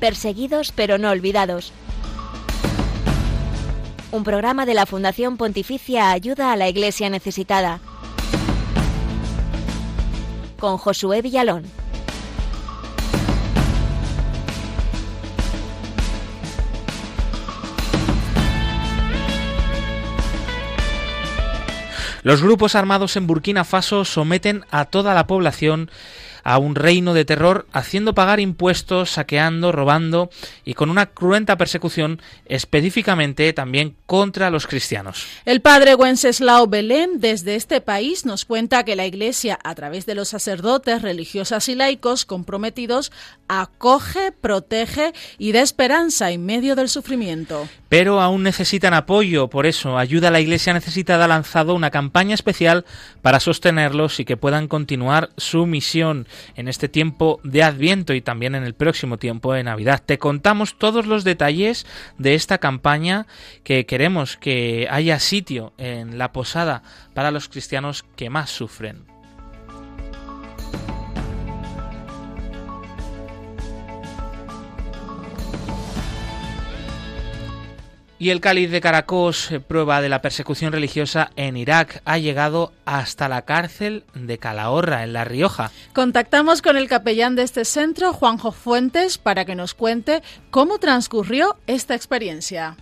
Perseguidos pero no olvidados. Un programa de la Fundación Pontificia Ayuda a la Iglesia Necesitada. Con Josué Villalón. Los grupos armados en Burkina Faso someten a toda la población a un reino de terror, haciendo pagar impuestos, saqueando, robando y con una cruenta persecución específicamente también contra los cristianos. El padre Wenceslao Belén desde este país nos cuenta que la Iglesia, a través de los sacerdotes, religiosas y laicos comprometidos, acoge, protege y da esperanza en medio del sufrimiento. Pero aún necesitan apoyo, por eso Ayuda a la Iglesia Necesitada ha lanzado una campaña especial para sostenerlos y que puedan continuar su misión en este tiempo de Adviento y también en el próximo tiempo de Navidad. Te contamos todos los detalles de esta campaña que queremos que haya sitio en la posada para los cristianos que más sufren. Y el cáliz de Caracos, eh, prueba de la persecución religiosa en Irak, ha llegado hasta la cárcel de Calahorra, en La Rioja. Contactamos con el capellán de este centro, Juanjo Fuentes, para que nos cuente cómo transcurrió esta experiencia.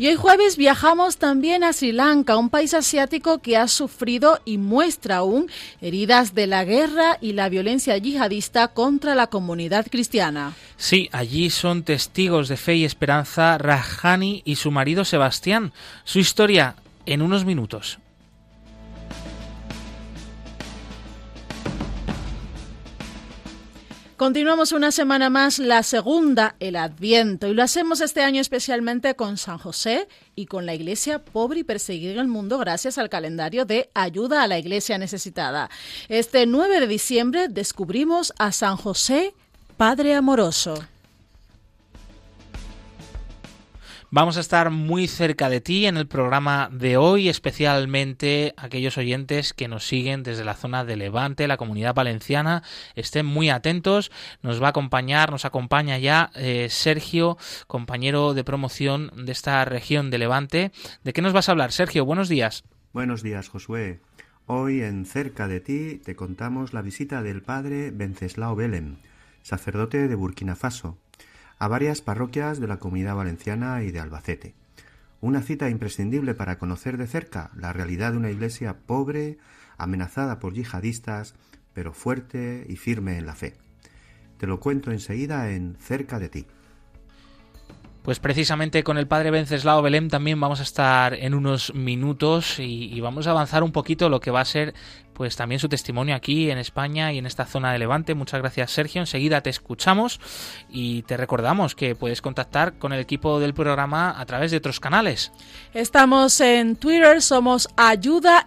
Y hoy jueves viajamos también a Sri Lanka, un país asiático que ha sufrido y muestra aún heridas de la guerra y la violencia yihadista contra la comunidad cristiana. Sí, allí son testigos de fe y esperanza Rajani y su marido Sebastián. Su historia en unos minutos. Continuamos una semana más, la segunda, el Adviento, y lo hacemos este año especialmente con San José y con la Iglesia pobre y perseguida en el mundo gracias al calendario de ayuda a la Iglesia necesitada. Este 9 de diciembre descubrimos a San José, Padre amoroso. Vamos a estar muy cerca de ti en el programa de hoy, especialmente aquellos oyentes que nos siguen desde la zona de Levante, la comunidad valenciana. Estén muy atentos. Nos va a acompañar, nos acompaña ya eh, Sergio, compañero de promoción de esta región de Levante. ¿De qué nos vas a hablar, Sergio? Buenos días. Buenos días, Josué. Hoy en Cerca de ti te contamos la visita del padre Venceslao Belem, sacerdote de Burkina Faso a varias parroquias de la Comunidad Valenciana y de Albacete. Una cita imprescindible para conocer de cerca la realidad de una iglesia pobre, amenazada por yihadistas, pero fuerte y firme en la fe. Te lo cuento enseguida en Cerca de ti. Pues precisamente con el padre Venceslao Belém también vamos a estar en unos minutos y, y, vamos a avanzar un poquito lo que va a ser pues también su testimonio aquí en España y en esta zona de Levante. Muchas gracias Sergio, enseguida te escuchamos y te recordamos que puedes contactar con el equipo del programa a través de otros canales. Estamos en Twitter, somos Ayuda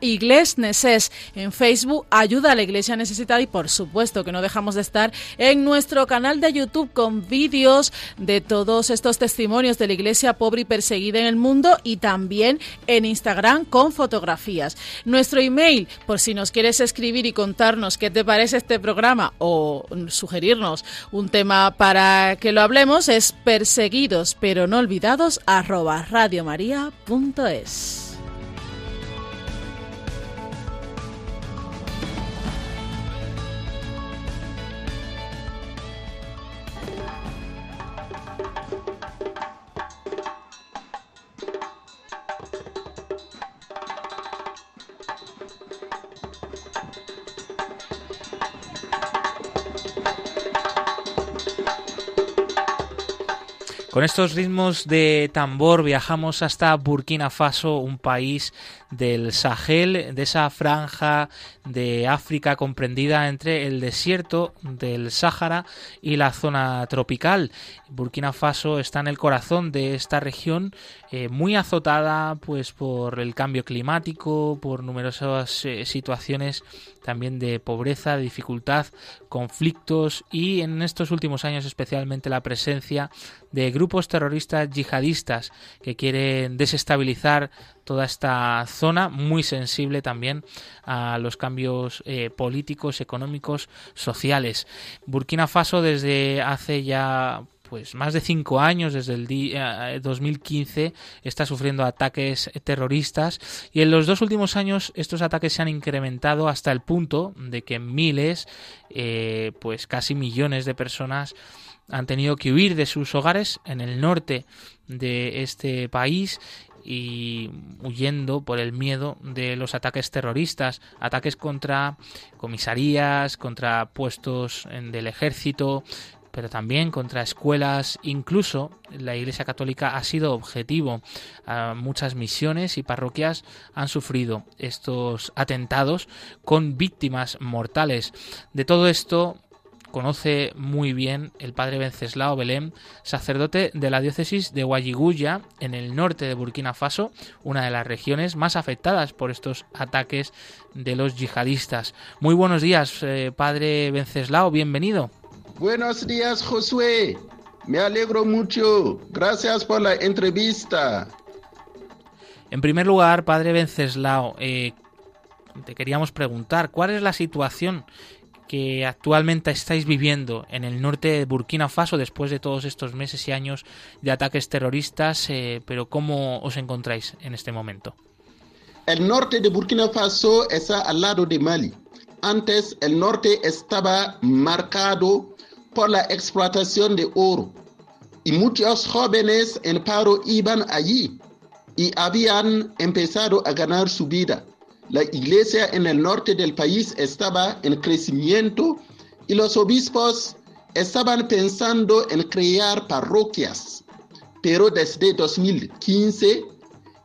Neces, en Facebook Ayuda a la Iglesia Necesitada y por supuesto que no dejamos de estar en nuestro canal de YouTube con vídeos de todos estos testimonios de la Iglesia pobre y perseguida en el mundo y también en Instagram con fotografías. Nuestro email, por si nos quieres escribir y contarnos qué te parece este programa o sugerirnos un tema para que lo hablemos, es perseguidos pero no olvidados arroba radiomaria.es. Con estos ritmos de tambor viajamos hasta Burkina Faso, un país del Sahel, de esa franja de África comprendida entre el desierto del Sáhara y la zona tropical. Burkina Faso está en el corazón de esta región, eh, muy azotada pues por el cambio climático, por numerosas eh, situaciones también de pobreza, dificultad, conflictos y en estos últimos años especialmente la presencia de grupos terroristas yihadistas que quieren desestabilizar toda esta zona muy sensible también a los cambios eh, políticos, económicos, sociales. Burkina Faso desde hace ya pues más de cinco años, desde el día 2015, eh, está sufriendo ataques terroristas y en los dos últimos años estos ataques se han incrementado hasta el punto de que miles, eh, pues casi millones de personas han tenido que huir de sus hogares en el norte de este país y huyendo por el miedo de los ataques terroristas, ataques contra comisarías, contra puestos del ejército, pero también contra escuelas, incluso la Iglesia Católica ha sido objetivo. muchas misiones y parroquias han sufrido estos atentados con víctimas mortales. De todo esto conoce muy bien el padre Venceslao Belém, sacerdote de la diócesis de Guayiguya, en el norte de Burkina Faso, una de las regiones más afectadas por estos ataques de los yihadistas. Muy buenos días, eh, padre Venceslao, bienvenido. Buenos días, Josué. Me alegro mucho. Gracias por la entrevista. En primer lugar, padre Venceslao, eh, te queríamos preguntar, ¿cuál es la situación que actualmente estáis viviendo en el norte de Burkina Faso después de todos estos meses y años de ataques terroristas, eh, pero cómo os encontráis en este momento? El norte de Burkina Faso está al lado de Mali. Antes el norte estaba marcado por la explotación de oro. Y muchos jóvenes en paro iban allí y habían empezado a ganar su vida. La iglesia en el norte del país estaba en crecimiento y los obispos estaban pensando en crear parroquias. Pero desde 2015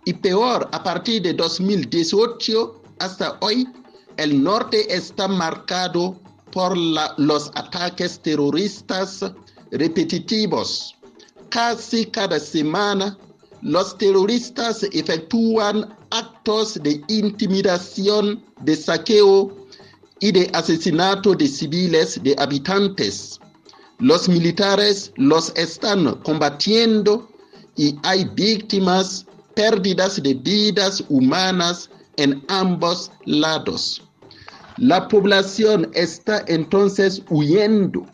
y peor a partir de 2018 hasta hoy, el norte está marcado por los ataques terroristas repetitivos. Casi cada semana, los terroristas efectúan actos de intimidación, de saqueo y de asesinato de civiles, de habitantes. Los militares los están combatiendo y hay víctimas, pérdidas de vidas humanas en ambos lados. La población está entonces huyendo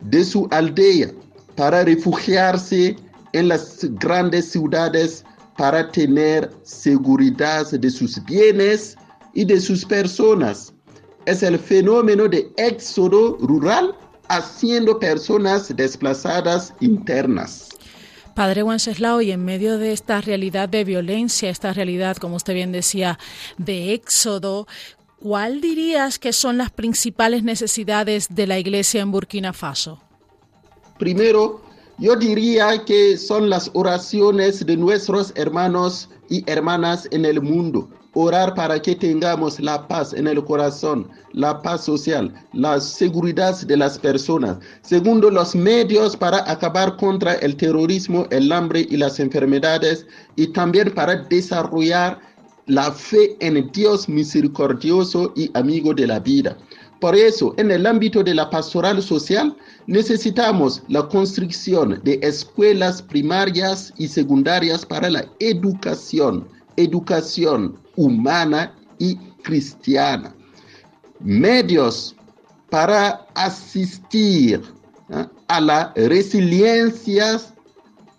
de su aldea para refugiarse en las grandes ciudades para tener seguridad de sus bienes y de sus personas. Es el fenómeno de éxodo rural haciendo personas desplazadas internas. Padre Wenceslao, y en medio de esta realidad de violencia, esta realidad, como usted bien decía, de éxodo, ¿Cuál dirías que son las principales necesidades de la iglesia en Burkina Faso? Primero, yo diría que son las oraciones de nuestros hermanos y hermanas en el mundo. Orar para que tengamos la paz en el corazón, la paz social, la seguridad de las personas. Segundo, los medios para acabar contra el terrorismo, el hambre y las enfermedades y también para desarrollar la fe en Dios misericordioso y amigo de la vida. Por eso, en el ámbito de la pastoral social, necesitamos la construcción de escuelas primarias y secundarias para la educación, educación humana y cristiana. Medios para asistir ¿eh? a la resiliencia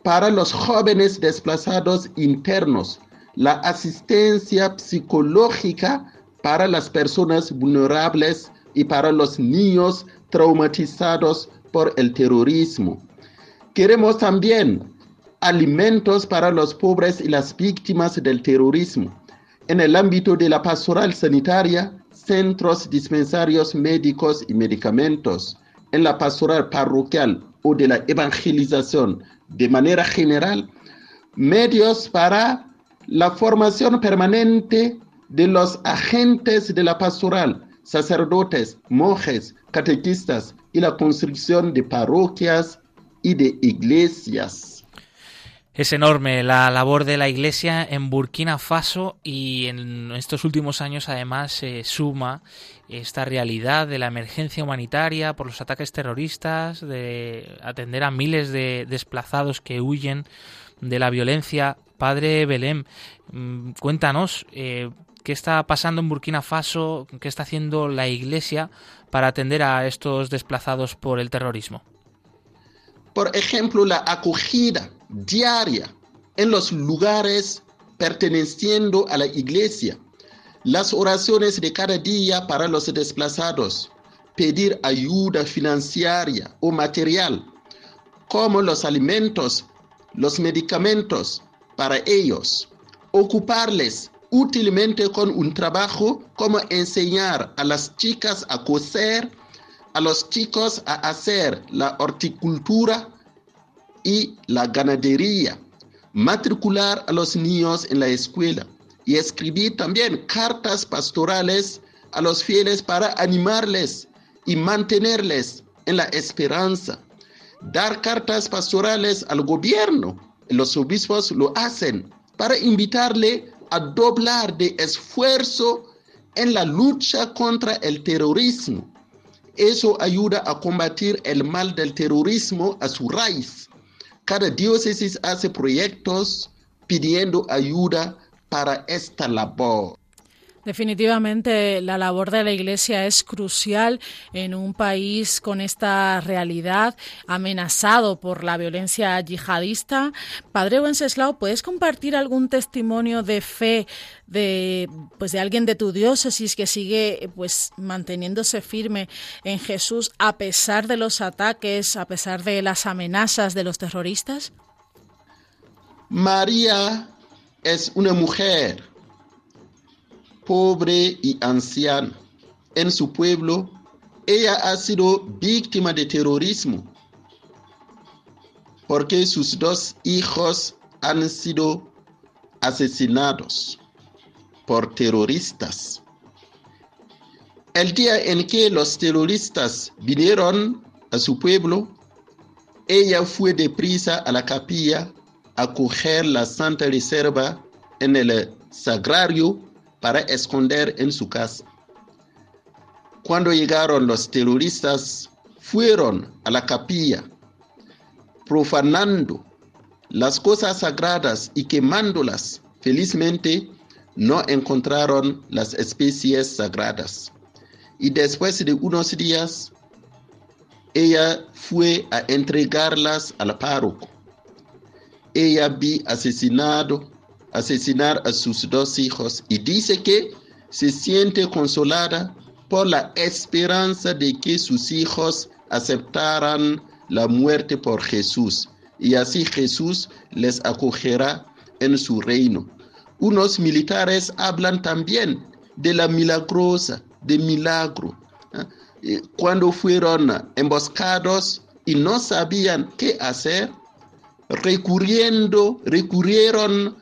para los jóvenes desplazados internos, la asistencia psicológica para las personas vulnerables y para los niños traumatizados por el terrorismo. Queremos también alimentos para los pobres y las víctimas del terrorismo. En el ámbito de la pastoral sanitaria, centros dispensarios médicos y medicamentos. En la pastoral parroquial o de la evangelización de manera general, medios para la formación permanente de los agentes de la pastoral, sacerdotes, monjes, catequistas y la construcción de parroquias y de iglesias. Es enorme la labor de la Iglesia en Burkina Faso y en estos últimos años además se suma esta realidad de la emergencia humanitaria por los ataques terroristas, de atender a miles de desplazados que huyen de la violencia Padre Belém, mm, cuéntanos, eh, ¿qué está pasando en Burkina Faso? ¿Qué está haciendo la Iglesia para atender a estos desplazados por el terrorismo? Por ejemplo, la acogida diaria en los lugares perteneciendo a la Iglesia, las oraciones de cada día para los desplazados, pedir ayuda financiera o material, como los alimentos, los medicamentos para ellos, ocuparles útilmente con un trabajo como enseñar a las chicas a coser, a los chicos a hacer la horticultura y la ganadería, matricular a los niños en la escuela y escribir también cartas pastorales a los fieles para animarles y mantenerles en la esperanza. Dar cartas pastorales al gobierno, los obispos lo hacen para invitarle a doblar de esfuerzo en la lucha contra el terrorismo. Eso ayuda a combatir el mal del terrorismo a su raíz. Cada diócesis hace proyectos pidiendo ayuda para esta labor. Definitivamente la labor de la Iglesia es crucial en un país con esta realidad amenazado por la violencia yihadista. Padre Wenceslao, ¿puedes compartir algún testimonio de fe de pues de alguien de tu diócesis que sigue pues manteniéndose firme en Jesús a pesar de los ataques, a pesar de las amenazas de los terroristas? María es una mujer pobre y anciana. En su pueblo, ella ha sido víctima de terrorismo porque sus dos hijos han sido asesinados por terroristas. El día en que los terroristas vinieron a su pueblo, ella fue deprisa a la capilla a coger la Santa Reserva en el sagrario para esconder en su casa. Cuando llegaron los terroristas, fueron a la capilla, profanando las cosas sagradas y quemándolas. Felizmente, no encontraron las especies sagradas. Y después de unos días, ella fue a entregarlas al párroco. Ella vi asesinado asesinar a sus dos hijos y dice que se siente consolada por la esperanza de que sus hijos aceptaran la muerte por Jesús y así Jesús les acogerá en su reino. Unos militares hablan también de la milagrosa, de milagro. ¿eh? Cuando fueron emboscados y no sabían qué hacer, recurriendo, recurrieron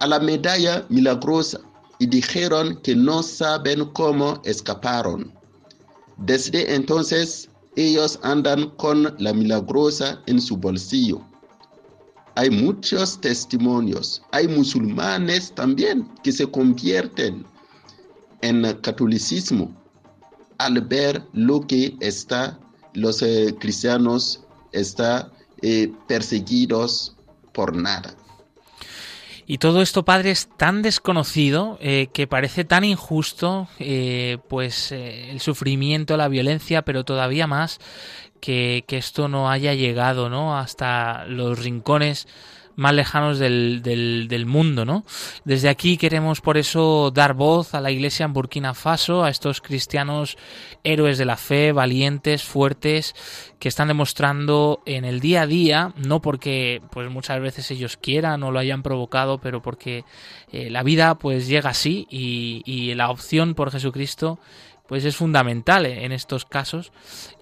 a la medalla milagrosa y dijeron que no saben cómo escaparon. Desde entonces ellos andan con la milagrosa en su bolsillo. Hay muchos testimonios, hay musulmanes también que se convierten en catolicismo al ver lo que está los eh, cristianos está eh, perseguidos por nada. Y todo esto, padre, es tan desconocido eh, que parece tan injusto, eh, pues eh, el sufrimiento, la violencia, pero todavía más que, que, esto no haya llegado, ¿no? Hasta los rincones más lejanos del, del, mundo, ¿no? Desde aquí queremos por eso dar voz a la Iglesia en Burkina Faso, a estos cristianos héroes de la fe, valientes, fuertes, que están demostrando en el día a día, no porque pues muchas veces ellos quieran o lo hayan provocado, pero porque eh, la vida pues llega así y, y la opción por Jesucristo pues es fundamental en estos casos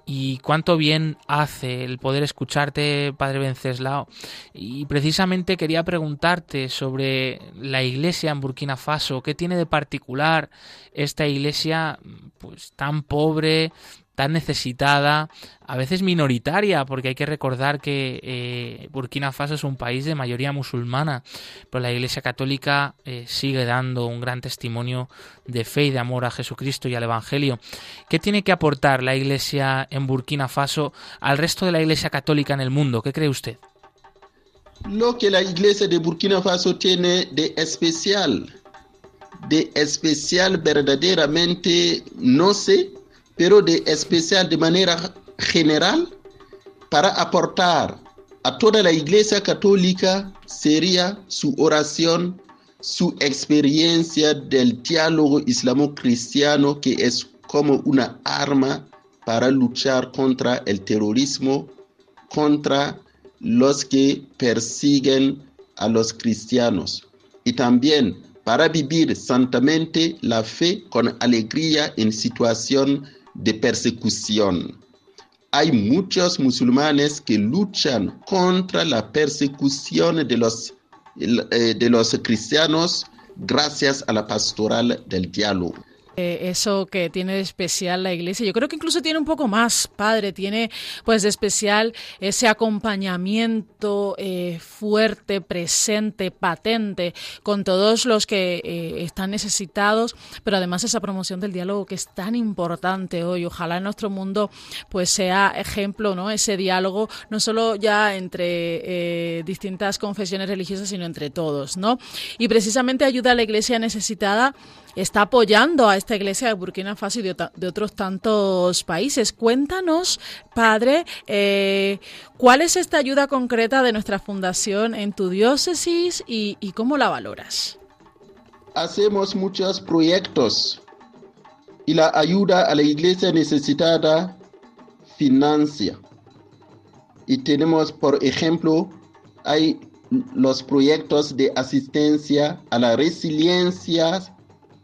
y cuánto bien hace el poder escucharte, Padre Venceslao. Y precisamente quería preguntarte sobre la iglesia en Burkina Faso, ¿qué tiene de particular esta iglesia pues tan pobre, tan necesitada, a veces minoritaria, porque hay que recordar que eh, Burkina Faso es un país de mayoría musulmana, pero la Iglesia Católica eh, sigue dando un gran testimonio de fe y de amor a Jesucristo y al Evangelio. ¿Qué tiene que aportar la Iglesia en Burkina Faso al resto de la Iglesia Católica en el mundo? ¿Qué cree usted? Lo que la iglesia de Burkina Faso tiene de especial, de especial verdaderamente, no sé, pero de especial de manera general, para aportar a toda la iglesia católica sería su oración, su experiencia del diálogo islamo-cristiano que es como una arma para luchar contra el terrorismo, contra los que persiguen a los cristianos. Y también para vivir santamente la fe con alegría en situación de persecución. Hay muchos musulmanes que luchan contra la persecución de los, eh, de los cristianos gracias a la pastoral del diálogo. Eh, eso que tiene de especial la iglesia. Yo creo que incluso tiene un poco más, padre, tiene pues de especial ese acompañamiento eh, fuerte, presente, patente con todos los que eh, están necesitados, pero además esa promoción del diálogo que es tan importante hoy. Ojalá en nuestro mundo pues sea ejemplo, ¿no? Ese diálogo no solo ya entre distintas confesiones religiosas, sino entre todos, ¿no? Y precisamente ayuda a la iglesia necesitada está apoyando a esta iglesia de Burkina Faso y de, otros tantos países. Cuéntanos, padre, eh, ¿cuál es esta ayuda concreta de nuestra fundación en tu diócesis y, y cómo la valoras? Hacemos muchos proyectos y la ayuda a la iglesia necesitada financia. Y tenemos, por ejemplo, hay los proyectos de asistencia a la resiliencia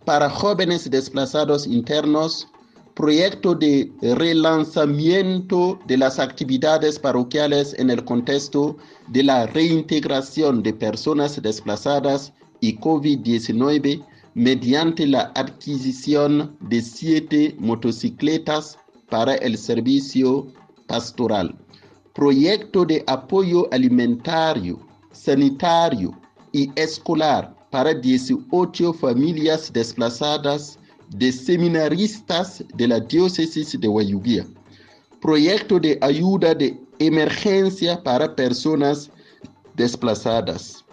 para jóvenes desplazados internos, proyecto de relanzamiento de las actividades parroquiales en el contexto de la reintegración de personas desplazadas y COVID-19 mediante la adquisición de siete motocicletas para el servicio pastoral. Proyecto de apoyo alimentario, sanitario y escolar para 18 familias desplazadas de seminaristas de la diócesis de Guayubía. Proyecto de ayuda de emergencia para personas desplazadas.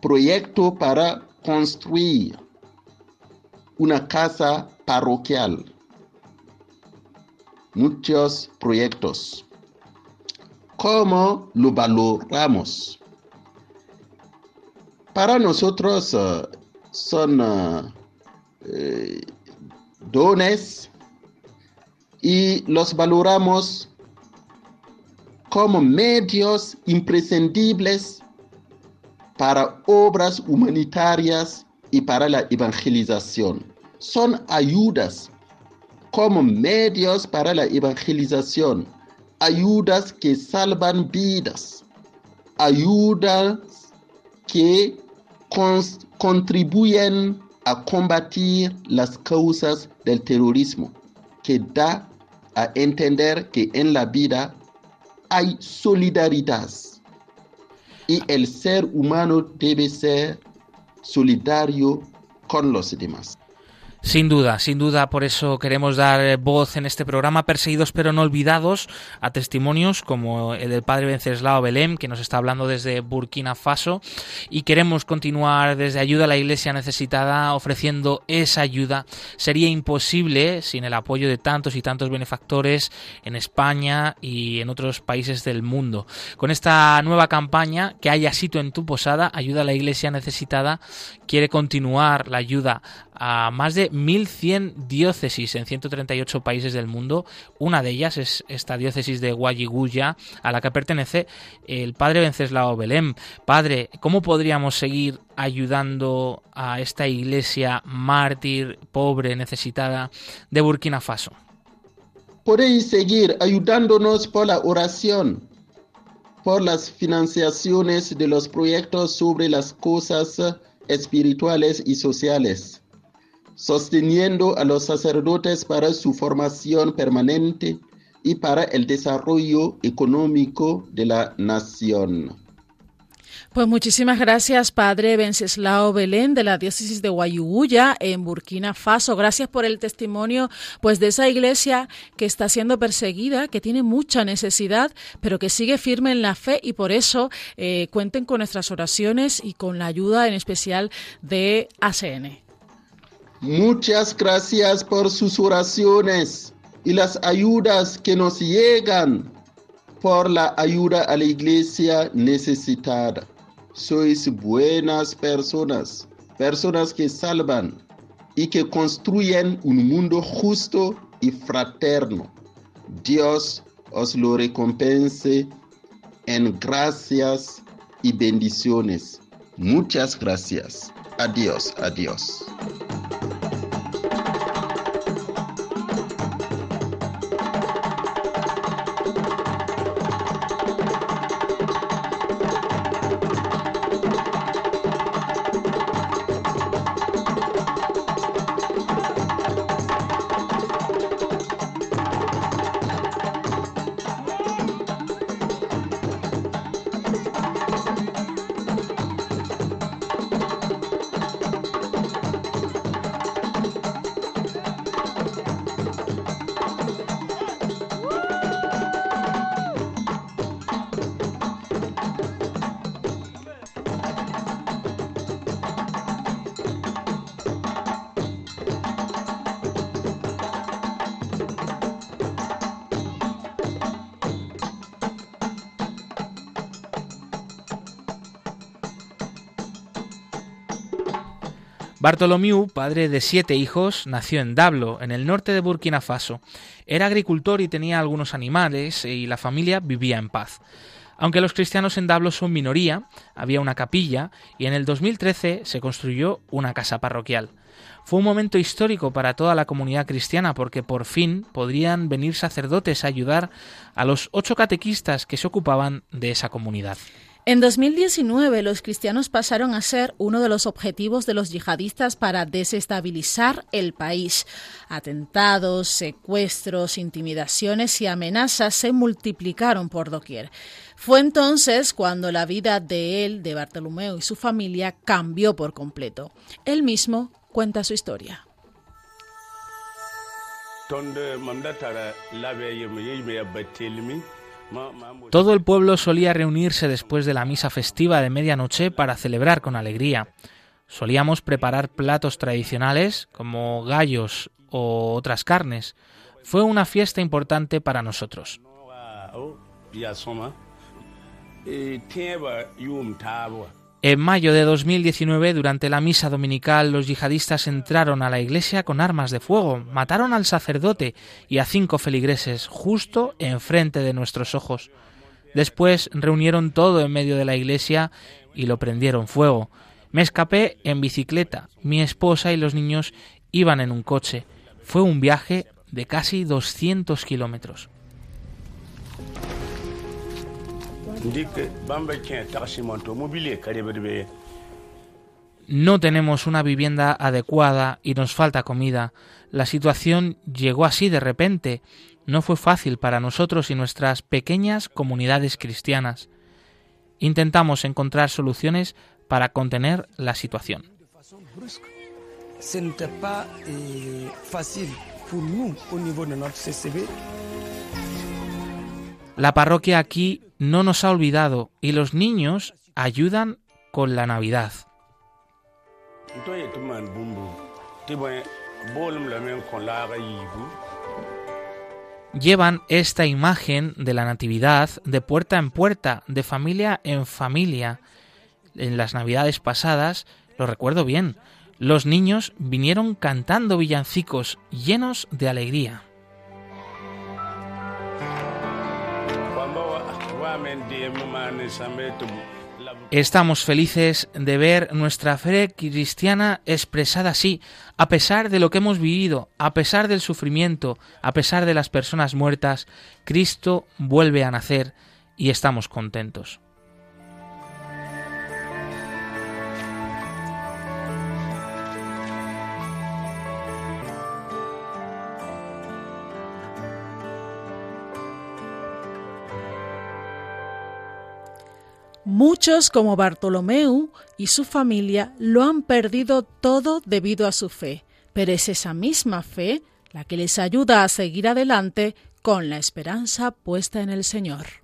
Proyecto para construir una casa parroquial. Muchos proyectos. ¿Cómo lo valoramos? Para nosotros uh, son uh, eh, dones y los valoramos como medios imprescindibles para obras humanitarias y para la evangelización. Son ayudas como medios para la evangelización, ayudas que salvan vidas, ayudas que contribuyen a combatir las causas del terrorismo, que da a entender que en la vida hay solidaridad y el ser humano debe ser solidario con los demás. Sin duda, sin duda, por eso queremos dar eh, voz en este programa, perseguidos pero no olvidados, a testimonios como el del padre Venceslao Belém, que nos está hablando desde Burkina Faso, y queremos continuar desde Ayuda a la Iglesia Necesitada ofreciendo esa ayuda. Sería imposible sin el apoyo de tantos y tantos benefactores en España y en otros países del mundo. Con esta nueva campaña, que haya sitio en tu posada, Ayuda a la Iglesia Necesitada quiere continuar la ayuda a más de 1.100 diócesis en 138 países del mundo. Una de ellas es esta diócesis de Guayiguya, a la que pertenece el padre Venceslao Belém. Padre, ¿cómo podríamos seguir ayudando a esta iglesia mártir, pobre, necesitada de Burkina Faso? Podéis seguir ayudándonos por la oración, por las financiaciones de los proyectos sobre las cosas espirituales y sociales sosteniendo a los sacerdotes para su formación permanente y para el desarrollo económico de la nación. Pues muchísimas gracias, Padre Venceslao Belén, de la diócesis de Guayuguya, en Burkina Faso. Gracias por el testimonio pues, de esa iglesia que está siendo perseguida, que tiene mucha necesidad, pero que sigue firme en la fe y por eso eh, cuenten con nuestras oraciones y con la ayuda en especial de ACN. Muchas gracias por sus oraciones y las ayudas que nos llegan por la ayuda a la iglesia necesitada sois buenas personas, personas que salvan y que construyen un mundo justo y fraterno. Dios os lo recompense en gracias y bendiciones. Muchas gracias. Adiós, adiós. Bartolomeu, padre de siete hijos, nació en Dablo, en el norte de Burkina Faso. Era agricultor y tenía algunos animales y la familia vivía en paz. Aunque los cristianos en Dablo son minoría, había una capilla y en el 2013 se construyó una casa parroquial. Fue un momento histórico para toda la comunidad cristiana porque por fin podrían venir sacerdotes a ayudar a los ocho catequistas que se ocupaban de esa comunidad. En 2019 los cristianos pasaron a ser uno de los objetivos de los yihadistas para desestabilizar el país. Atentados, secuestros, intimidaciones y amenazas se multiplicaron por doquier. Fue entonces cuando la vida de él, de Bartolomeo y su familia cambió por completo. Él mismo cuenta su historia. Todo el pueblo solía reunirse después de la misa festiva de medianoche para celebrar con alegría. Solíamos preparar platos tradicionales como gallos o otras carnes. Fue una fiesta importante para nosotros. En mayo de 2019, durante la misa dominical, los yihadistas entraron a la iglesia con armas de fuego, mataron al sacerdote y a cinco feligreses justo enfrente de nuestros ojos. Después reunieron todo en medio de la iglesia y lo prendieron fuego. Me escapé en bicicleta. Mi esposa y los niños iban en un coche. Fue un viaje de casi 200 kilómetros. No tenemos una vivienda adecuada y nos falta comida. La situación llegó así de repente. No fue fácil para nosotros y nuestras pequeñas comunidades cristianas. Intentamos encontrar soluciones para contener la situación. La parroquia aquí no nos ha olvidado y los niños ayudan con la Navidad. Llevan esta imagen de la Natividad de puerta en puerta, de familia en familia. En las Navidades pasadas, lo recuerdo bien, los niños vinieron cantando villancicos llenos de alegría. Estamos felices de ver nuestra fe cristiana expresada así, a pesar de lo que hemos vivido, a pesar del sufrimiento, a pesar de las personas muertas, Cristo vuelve a nacer y estamos contentos. Muchos como Bartolomeu y su familia lo han perdido todo debido a su fe, pero es esa misma fe la que les ayuda a seguir adelante con la esperanza puesta en el Señor.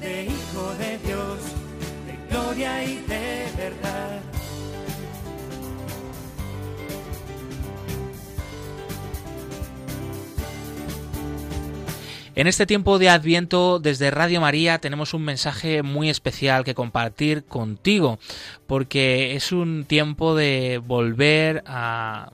De Hijo de Dios, de gloria y de verdad. En este tiempo de Adviento, desde Radio María, tenemos un mensaje muy especial que compartir contigo, porque es un tiempo de volver a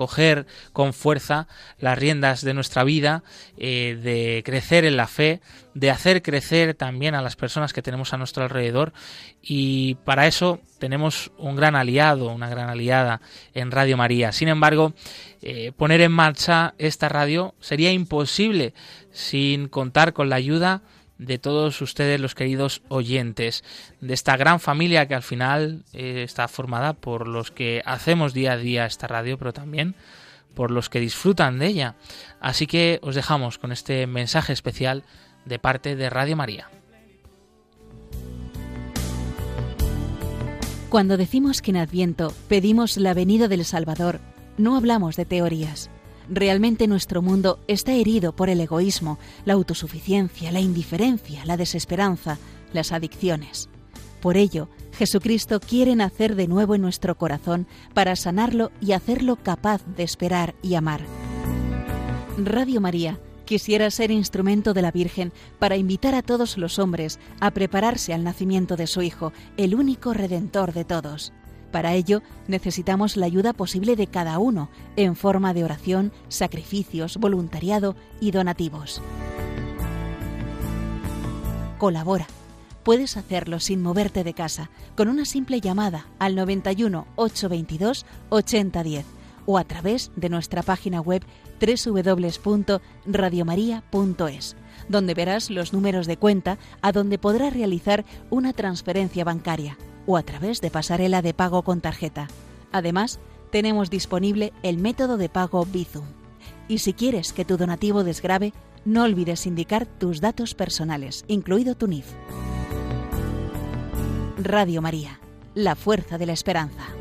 coger con fuerza las riendas de nuestra vida, eh, de crecer en la fe, de hacer crecer también a las personas que tenemos a nuestro alrededor y para eso tenemos un gran aliado, una gran aliada en Radio María. Sin embargo, eh, poner en marcha esta radio sería imposible sin contar con la ayuda de todos ustedes los queridos oyentes de esta gran familia que al final eh, está formada por los que hacemos día a día esta radio, pero también por los que disfrutan de ella. Así que os dejamos con este mensaje especial de parte de Radio María. Cuando decimos que en Adviento pedimos la venida del Salvador, no hablamos de teorías Realmente nuestro mundo está herido por el egoísmo, la autosuficiencia, la indiferencia, la desesperanza, las adicciones. Por ello, Jesucristo quiere nacer de nuevo en nuestro corazón para sanarlo y hacerlo capaz de esperar y amar. Radio María quisiera ser instrumento de la Virgen para invitar a todos los hombres a prepararse al nacimiento de su Hijo, el único Redentor de todos. Para ello necesitamos la ayuda posible de cada uno en forma de oración, sacrificios, voluntariado y donativos. Colabora. Puedes hacerlo sin moverte de casa con una simple llamada al 91 822 8010 o a través de nuestra página web www.radiomaria.es, donde verás los números de cuenta a donde podrás realizar una transferencia bancaria o a través de pasarela de pago con tarjeta. Además, tenemos disponible el método de pago Bizum. Y si quieres que tu donativo desgrabe, no olvides indicar tus datos personales, incluido tu NIF. Radio María, la fuerza de la esperanza.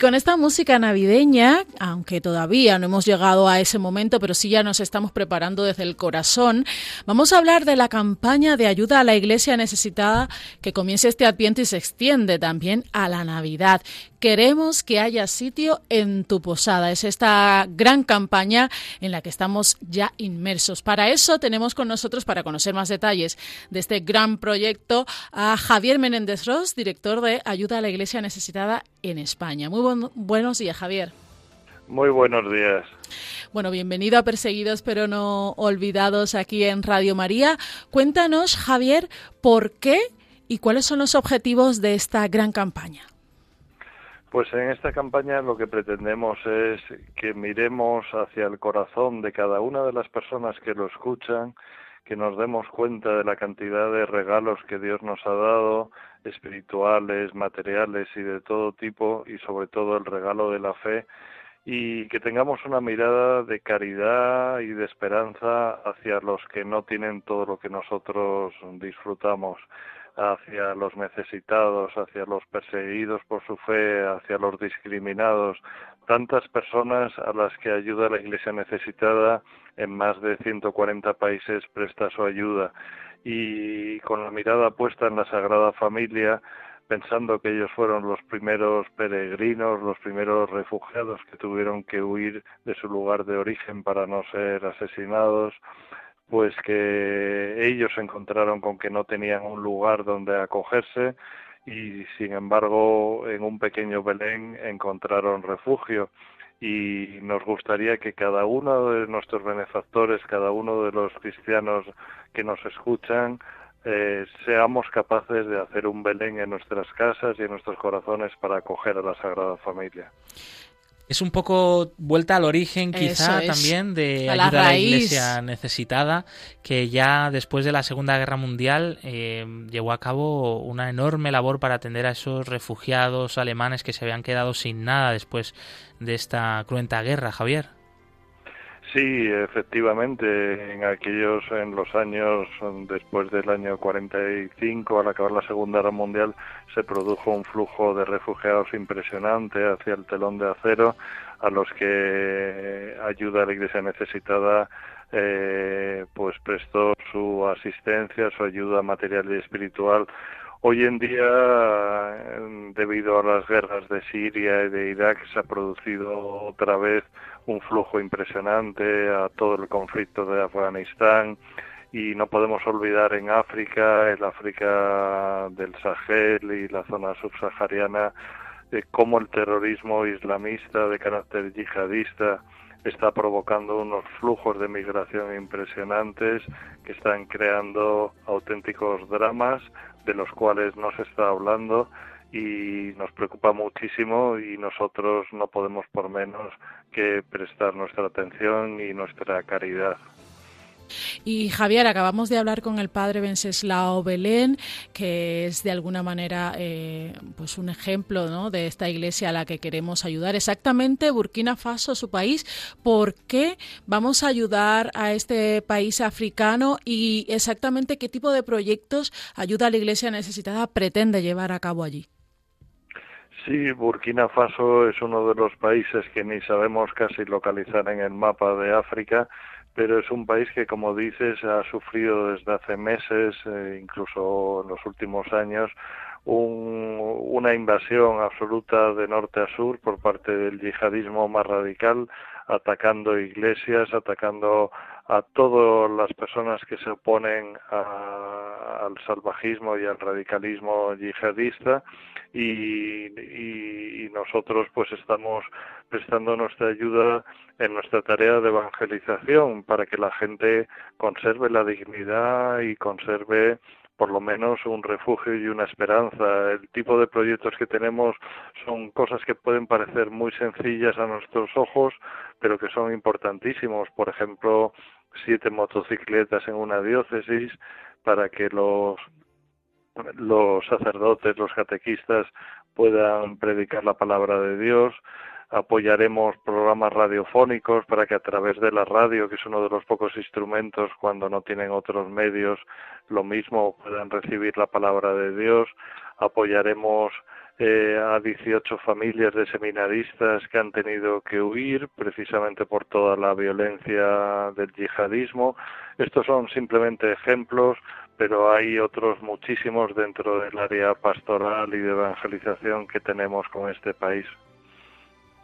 Con esta música navideña, aunque todavía no hemos llegado a ese momento, pero sí ya nos estamos preparando desde el corazón, vamos a hablar de la campaña de ayuda a la iglesia necesitada que comienza este Adviento y se extiende también a la Navidad. Queremos que haya sitio en tu posada. Es esta gran campaña en la que estamos ya inmersos. Para eso tenemos con nosotros, para conocer más detalles de este gran proyecto, a Javier Menéndez Ross, director de Ayuda a la Iglesia Necesitada en España. Muy buenos días, Javier. Muy buenos días. Bueno, bienvenido a Perseguidos pero no olvidados aquí en Radio María. Cuéntanos, Javier, por qué y cuáles son los objetivos de esta gran campaña. Pues en esta campaña lo que pretendemos es que miremos hacia el corazón de cada una de las personas que lo escuchan, que nos demos cuenta de la cantidad de regalos que Dios nos ha dado, espirituales, materiales y de todo tipo, y sobre todo el regalo de la fe, y que tengamos una mirada de caridad y de esperanza hacia los que no tienen todo lo que nosotros disfrutamos hacia los necesitados, hacia los perseguidos por su fe, hacia los discriminados, tantas personas a las que ayuda la Iglesia necesitada en más de 140 países presta su ayuda. Y con la mirada puesta en la Sagrada Familia, pensando que ellos fueron los primeros peregrinos, los primeros refugiados que tuvieron que huir de su lugar de origen para no ser asesinados, pues que ellos encontraron con que no tenían un lugar donde acogerse y sin embargo en un pequeño Belén encontraron refugio y nos gustaría que cada uno de nuestros benefactores, cada uno de los cristianos que nos escuchan, eh, seamos capaces de hacer un Belén en nuestras casas y en nuestros corazones para acoger a la Sagrada Familia. Es un poco vuelta al origen quizá también de ayuda a la iglesia necesitada, que ya después de la Segunda Guerra Mundial eh, llevó a cabo una enorme labor para atender a esos refugiados alemanes que se habían quedado sin nada después de esta cruenta guerra, Javier. Sí, efectivamente, en aquellos, en los años después del año 45, al acabar la Segunda Guerra Mundial, se produjo un flujo de refugiados impresionante hacia el telón de acero, a los que ayuda a la Iglesia necesitada, eh, pues prestó su asistencia, su ayuda material y espiritual. Hoy en día, debido a las guerras de Siria y de Irak, se ha producido otra vez un flujo impresionante a todo el conflicto de Afganistán. Y no podemos olvidar en África, el África del Sahel y la zona subsahariana, de cómo el terrorismo islamista de carácter yihadista está provocando unos flujos de migración impresionantes que están creando auténticos dramas de los cuales no se está hablando y nos preocupa muchísimo y nosotros no podemos por menos que prestar nuestra atención y nuestra caridad. Y Javier, acabamos de hablar con el padre Venceslao Belén, que es de alguna manera eh, pues un ejemplo ¿no? de esta iglesia a la que queremos ayudar. Exactamente, Burkina Faso, su país. ¿Por qué vamos a ayudar a este país africano y exactamente qué tipo de proyectos ayuda a la iglesia necesitada pretende llevar a cabo allí? Sí, Burkina Faso es uno de los países que ni sabemos casi localizar en el mapa de África, pero es un país que, como dices, ha sufrido desde hace meses, eh, incluso en los últimos años, una invasión absoluta de norte a sur por parte del yihadismo más radical, atacando iglesias, atacando a todas las personas que se oponen al salvajismo y al radicalismo yihadista y, y, nosotros pues estamos prestando nuestra ayuda en nuestra tarea de evangelización para que la gente conserve la dignidad y conserve por lo menos un refugio y una esperanza. El tipo de proyectos que tenemos son cosas que pueden parecer muy sencillas a nuestros ojos, pero que son importantísimos. Por ejemplo, siete motocicletas en una diócesis para que los los sacerdotes, los catequistas puedan predicar la palabra de Dios. Apoyaremos programas radiofónicos para que a través de la radio, que es uno de los pocos instrumentos cuando no tienen otros medios, lo mismo puedan recibir la palabra de Dios. Apoyaremos eh, a 18 familias de seminaristas que han tenido que huir precisamente por toda la violencia del yihadismo. Estos son simplemente ejemplos, pero hay otros muchísimos dentro del área pastoral y de evangelización que tenemos con este país.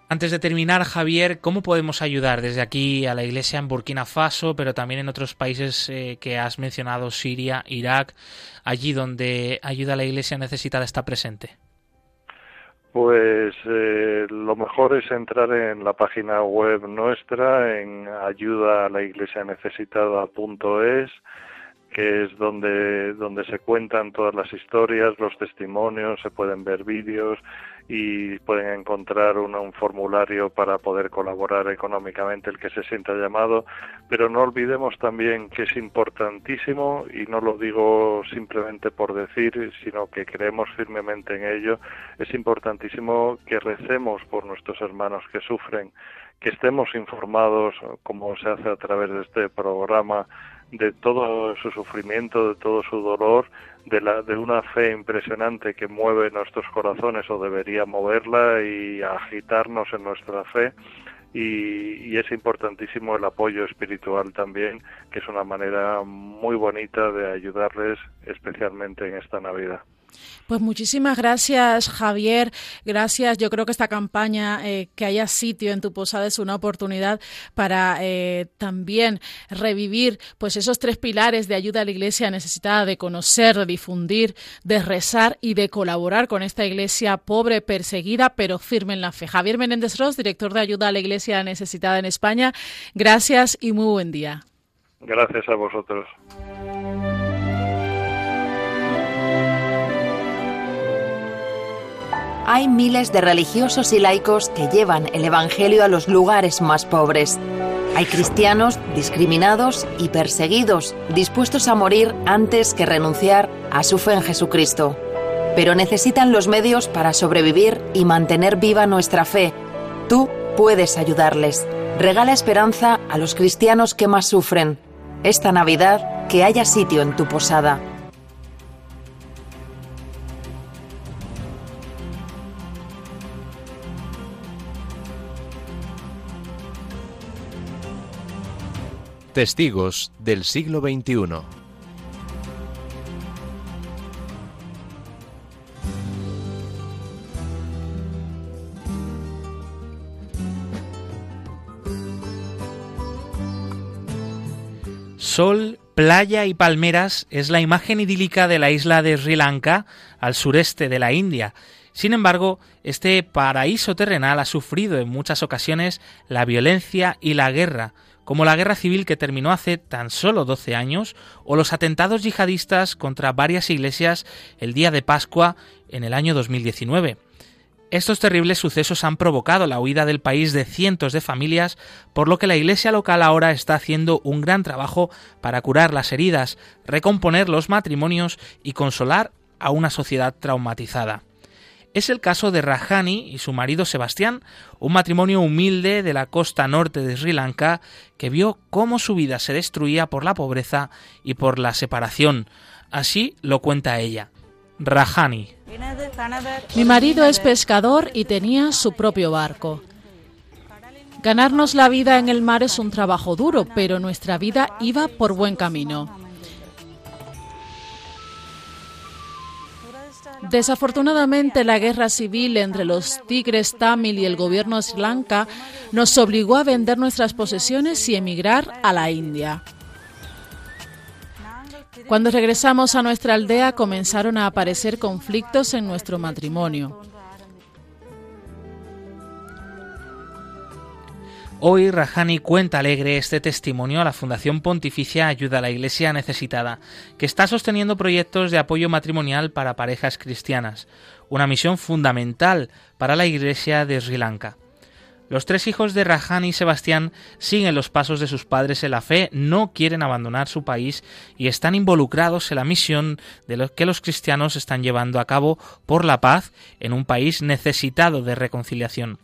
Antes de terminar, Javier, ¿cómo podemos ayudar desde aquí a la Iglesia en Burkina Faso, pero también en otros países eh, que has mencionado, Siria, Irak, allí donde ayuda a la Iglesia necesitada está presente? Pues eh, lo mejor es entrar en la página web nuestra en ayuda a la iglesia necesitada.es que es donde, donde se cuentan todas las historias, los testimonios, se pueden ver vídeos y pueden encontrar un formulario para poder colaborar económicamente el que se sienta llamado, pero no olvidemos también que es importantísimo, y no lo digo simplemente por decir, sino que creemos firmemente en ello, es importantísimo que recemos por nuestros hermanos que sufren, que estemos informados, como se hace a través de este programa, de todo su sufrimiento, de todo su dolor, de, la, de una fe impresionante que mueve nuestros corazones o debería moverla y agitarnos en nuestra fe. Y, y, es importantísimo el apoyo espiritual también, que es una manera muy bonita de ayudarles, especialmente en esta Navidad. Pues muchísimas gracias, Javier. Gracias. Yo creo que esta campaña, eh, que haya sitio en tu posada, es una oportunidad para eh, también revivir pues esos tres pilares de ayuda a la Iglesia necesitada de conocer, de difundir, de rezar y de colaborar con esta Iglesia pobre, perseguida, pero firme en la fe. Javier Menéndez Ross, director de ayuda a la Iglesia necesitada en España. Gracias y muy buen día. Gracias a vosotros. Hay miles de religiosos y laicos que llevan el Evangelio a los lugares más pobres. Hay cristianos discriminados y perseguidos, dispuestos a morir antes que renunciar a su fe en Jesucristo. Pero necesitan los medios para sobrevivir y mantener viva nuestra fe. Tú puedes ayudarles. Regala esperanza a los cristianos que más sufren. Esta Navidad, que haya sitio en tu posada. Testigos del siglo XXI. Sol, playa y palmeras es la imagen idílica de la isla de Sri Lanka, al sureste de la India. Sin embargo, este paraíso terrenal ha sufrido en muchas ocasiones la violencia y la guerra, como la guerra civil que terminó hace tan solo 12 años o los atentados yihadistas contra varias iglesias el día de Pascua en el año 2019. Estos terribles sucesos han provocado la huida del país de cientos de familias, por lo que la iglesia local ahora está haciendo un gran trabajo para curar las heridas, recomponer los matrimonios y consolar a una sociedad traumatizada. Es el caso de Rajani y su marido Sebastián, un matrimonio humilde de la costa norte de Sri Lanka que vio cómo su vida se destruía por la pobreza y por la separación. Así lo cuenta ella. Rajani. Mi marido es pescador y tenía su propio barco. Ganarnos la vida en el mar es un trabajo duro, pero nuestra vida iba por buen camino. Desafortunadamente, la guerra civil entre los tigres tamil y el gobierno de Sri Lanka nos obligó a vender nuestras posesiones y emigrar a la India. Cuando regresamos a nuestra aldea comenzaron a aparecer conflictos en nuestro matrimonio. Hoy Rajani cuenta alegre este testimonio a la Fundación Pontificia Ayuda a la Iglesia Necesitada, que está sosteniendo proyectos de apoyo matrimonial para parejas cristianas, una misión fundamental para la Iglesia de Sri Lanka. Los tres hijos de Rajani y Sebastián siguen los pasos de sus padres en la fe, no quieren abandonar su país y están involucrados en la misión de lo que los cristianos están llevando a cabo por la paz en un país necesitado de reconciliación.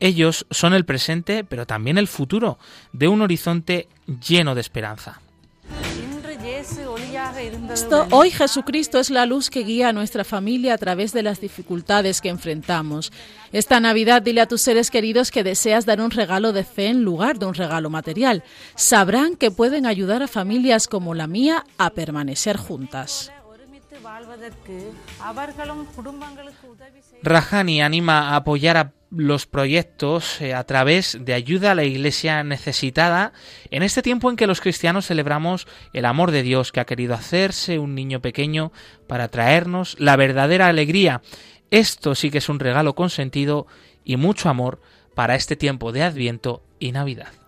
Ellos son el presente, pero también el futuro, de un horizonte lleno de esperanza. hoy Jesucristo es la luz que guía a nuestra familia a través de las dificultades que enfrentamos. Esta Navidad dile a tus seres queridos que deseas dar un regalo de fe en lugar de un regalo material. Sabrán que pueden ayudar a familias como la mía a permanecer juntas. Rajani anima a apoyar a los proyectos eh, a través de ayuda a la iglesia necesitada en este tiempo en que los cristianos celebramos el amor de Dios que ha querido hacerse un niño pequeño para traernos la verdadera alegría. Esto sí que es un regalo con sentido y mucho amor para este tiempo de Adviento y Navidad.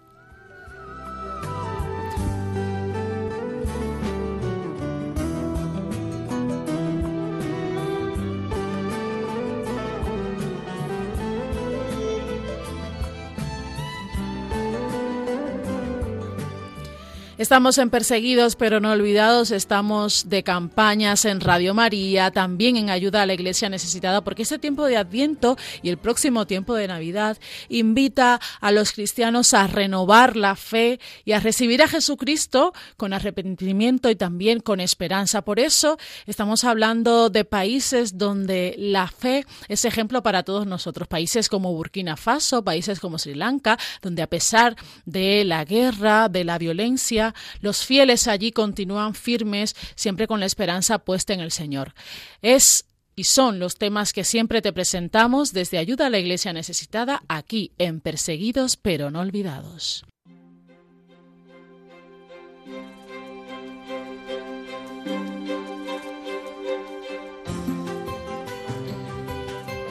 Estamos en Perseguidos pero no olvidados, estamos de campañas en Radio María, también en ayuda a la Iglesia necesitada, porque este tiempo de Adviento y el próximo tiempo de Navidad invita a los cristianos a renovar la fe y a recibir a Jesucristo con arrepentimiento y también con esperanza. Por eso estamos hablando de países donde la fe es ejemplo para todos nosotros, países como Burkina Faso, países como Sri Lanka, donde a pesar de la guerra, de la violencia, los fieles allí continúan firmes, siempre con la esperanza puesta en el Señor. Es y son los temas que siempre te presentamos desde Ayuda a la Iglesia Necesitada aquí en Perseguidos pero no olvidados.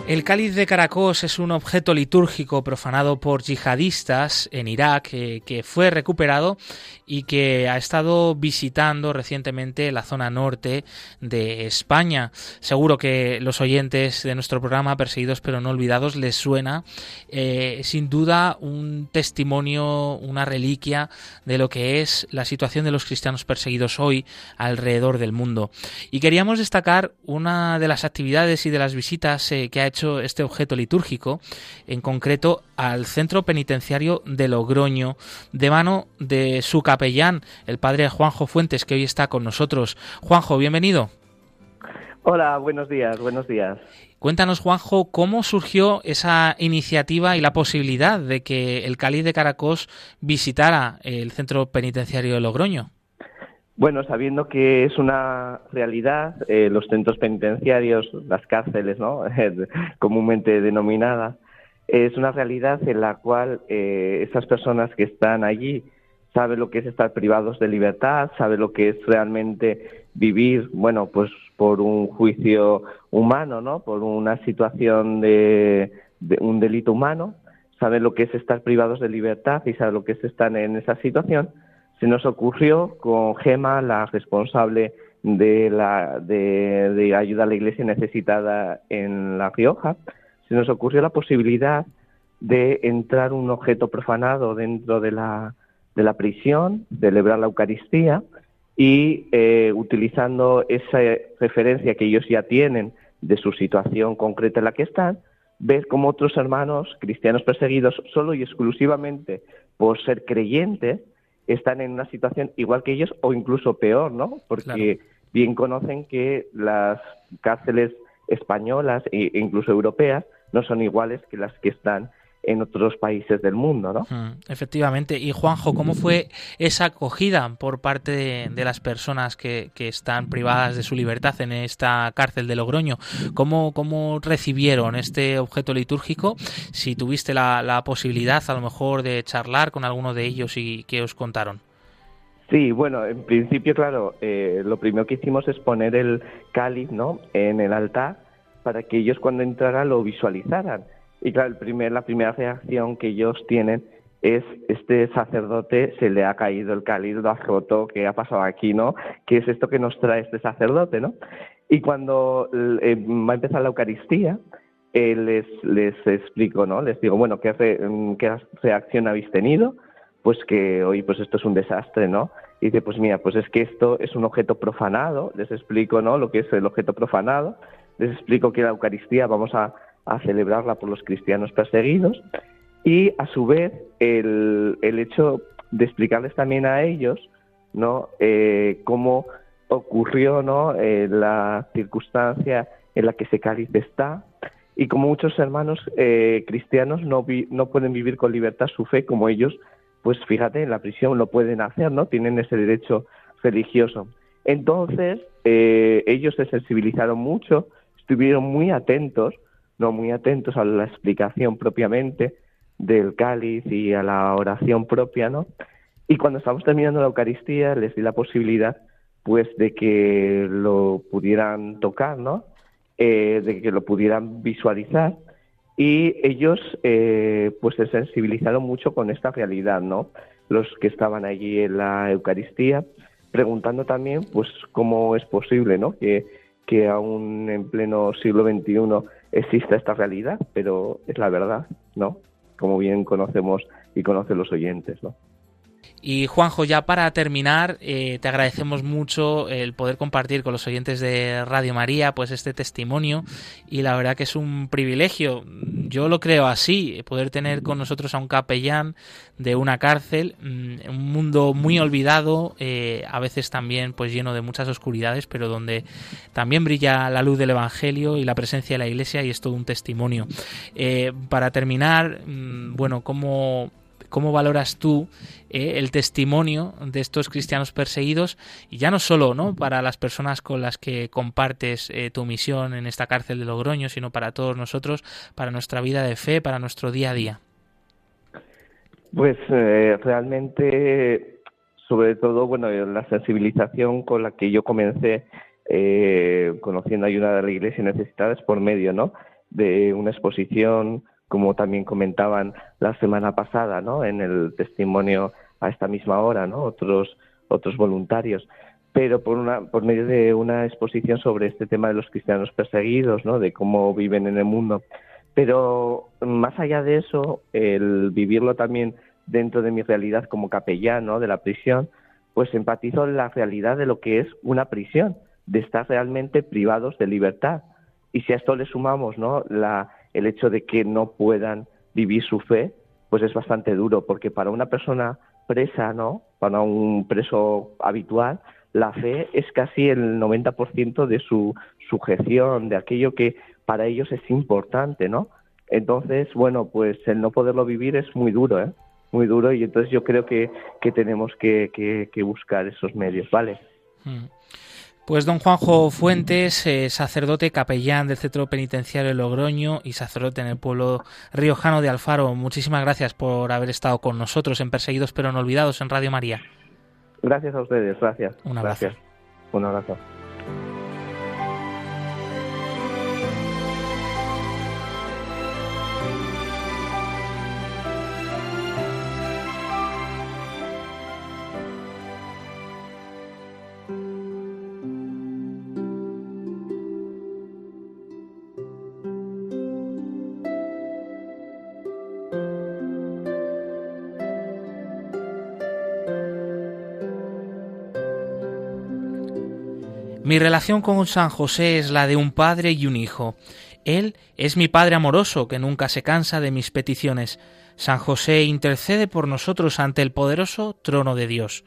El cáliz de Caracos es un objeto litúrgico profanado por yihadistas en Irak eh, que fue recuperado y que ha estado visitando recientemente la zona norte de España. Seguro que los oyentes de nuestro programa Perseguidos pero no olvidados les suena eh, sin duda un testimonio, una reliquia de lo que es la situación de los cristianos perseguidos hoy alrededor del mundo. Y queríamos destacar una de las actividades y de las visitas eh, que ha hecho este objeto litúrgico, en concreto al centro penitenciario de Logroño, de mano de su capellán, el padre Juanjo Fuentes, que hoy está con nosotros. Juanjo, bienvenido. Hola, buenos días, buenos días. Cuéntanos, Juanjo, cómo surgió esa iniciativa y la posibilidad de que el Cáliz de Caracos visitara el centro penitenciario de Logroño. Bueno, sabiendo que es una realidad, eh, los centros penitenciarios, las cárceles, ¿no? comúnmente denominadas, es una realidad en la cual eh, esas personas que están allí saben lo que es estar privados de libertad, saben lo que es realmente vivir, bueno, pues por un juicio humano, ¿no? Por una situación de, de un delito humano, saben lo que es estar privados de libertad y saben lo que es estar en esa situación se nos ocurrió con Gema, la responsable de, la, de, ayuda a la iglesia necesitada en La Rioja, se nos ocurrió la posibilidad de entrar un objeto profanado dentro de la, de la prisión, celebrar la Eucaristía y eh, utilizando esa referencia que ellos ya tienen de su situación concreta en la que están, ver cómo otros hermanos cristianos perseguidos solo y exclusivamente por ser creyentes están en una situación igual que ellos o incluso peor, ¿no? Porque bien conocen que las cárceles españolas e incluso europeas no son iguales que las que están en otros países del mundo, ¿no? efectivamente. Y Juanjo, ¿cómo fue esa acogida por parte de, las personas que, están privadas de su libertad en esta cárcel de Logroño? ¿Cómo, cómo recibieron este objeto litúrgico? Si tuviste la, posibilidad a lo mejor de charlar con alguno de ellos y qué os contaron. Sí, bueno, en principio, claro, eh, lo primero que hicimos es poner el cáliz, ¿no? En el altar para que ellos cuando entraran lo visualizaran y claro, el primer, la primera reacción que ellos tienen es este sacerdote se le ha caído el cáliz, lo ha roto, ¿qué ha pasado aquí, no? ¿Qué es esto que nos trae este sacerdote, no? Y cuando eh, va a empezar la Eucaristía, eh, les, les explico, ¿no? Les digo, bueno, ¿qué, ¿qué reacción habéis tenido? Pues que hoy, pues esto es un desastre, ¿no? Y dice, pues mira, pues es que esto es un objeto profanado, les explico, ¿no? Lo que es el objeto profanado, les explico que la Eucaristía vamos a a celebrarla por los cristianos perseguidos y a su vez el, el hecho de explicarles también a ellos no eh, cómo ocurrió no eh, la circunstancia en la que ese cáliz está. Y como muchos hermanos eh, cristianos no, no pueden vivir con libertad su fe como ellos pues fíjate en la prisión lo pueden hacer no tienen ese derecho religioso. Entonces ellos se sensibilizaron mucho estuvieron muy atentos no muy atentos a la explicación propiamente del cáliz y a la oración propia, ¿no? Y cuando estamos terminando la Eucaristía les di la posibilidad, pues, de que lo pudieran tocar, ¿no? Eh, de que lo pudieran visualizar y ellos, eh, pues, se sensibilizaron mucho con esta realidad, ¿no? Los que estaban allí en la Eucaristía, preguntando también, pues, cómo es posible, ¿no? Que, que aún en pleno siglo XXI existe esta realidad, pero es la verdad, ¿no? Como bien conocemos y conocen los oyentes, ¿no? Y Juanjo, ya para terminar, eh, te agradecemos mucho el poder compartir con los oyentes de Radio María pues este testimonio y la verdad que es un privilegio, yo lo creo así, poder tener con nosotros a un capellán de una cárcel, mm, un mundo muy olvidado, eh, a veces también pues lleno de muchas oscuridades, pero donde también brilla la luz del Evangelio y la presencia de la Iglesia y es todo un testimonio. Eh, para terminar, mm, bueno, ¿cómo ¿Cómo valoras tú eh, el testimonio de estos cristianos perseguidos? Y ya no solo ¿no? para las personas con las que compartes eh, tu misión en esta cárcel de Logroño, sino para todos nosotros, para nuestra vida de fe, para nuestro día a día. Pues eh, realmente, sobre todo, bueno, la sensibilización con la que yo comencé conociendo ayuda de la Iglesia necesitada es por medio, ¿no? De una exposición como también comentaban la semana pasada, ¿no? En el testimonio a esta misma hora, ¿no? Otros otros voluntarios, pero por medio de una exposición sobre este tema de los cristianos perseguidos, ¿no? De cómo viven en el mundo. Pero más allá de eso, el vivirlo también dentro de mi realidad como capellán, ¿no? De la prisión, pues empatizo en la realidad de lo que es una prisión, de estar realmente privados de libertad. Y si a esto le sumamos, ¿no? La el hecho de que no puedan vivir su fe, pues es bastante duro, porque para una persona presa, ¿no? Para un preso habitual, la fe es casi el 90% de su sujeción, de aquello que para ellos es importante, ¿no? Entonces, bueno, pues el no poderlo vivir es muy duro, ¿eh? Muy duro y entonces yo creo que, que tenemos que, que, buscar esos medios, ¿vale? Mm. Pues don Juanjo Fuentes, eh, sacerdote capellán del Centro Penitenciario de Logroño y sacerdote en el pueblo riojano de Alfaro, muchísimas gracias por haber estado con nosotros en Perseguidos pero no olvidados en Radio María. Gracias a ustedes, gracias. Un abrazo. Gracias. Un abrazo. Mi relación con San José es la de un padre y un hijo. Él es mi Padre amoroso que nunca se cansa de mis peticiones. San José intercede por nosotros ante el poderoso trono de Dios.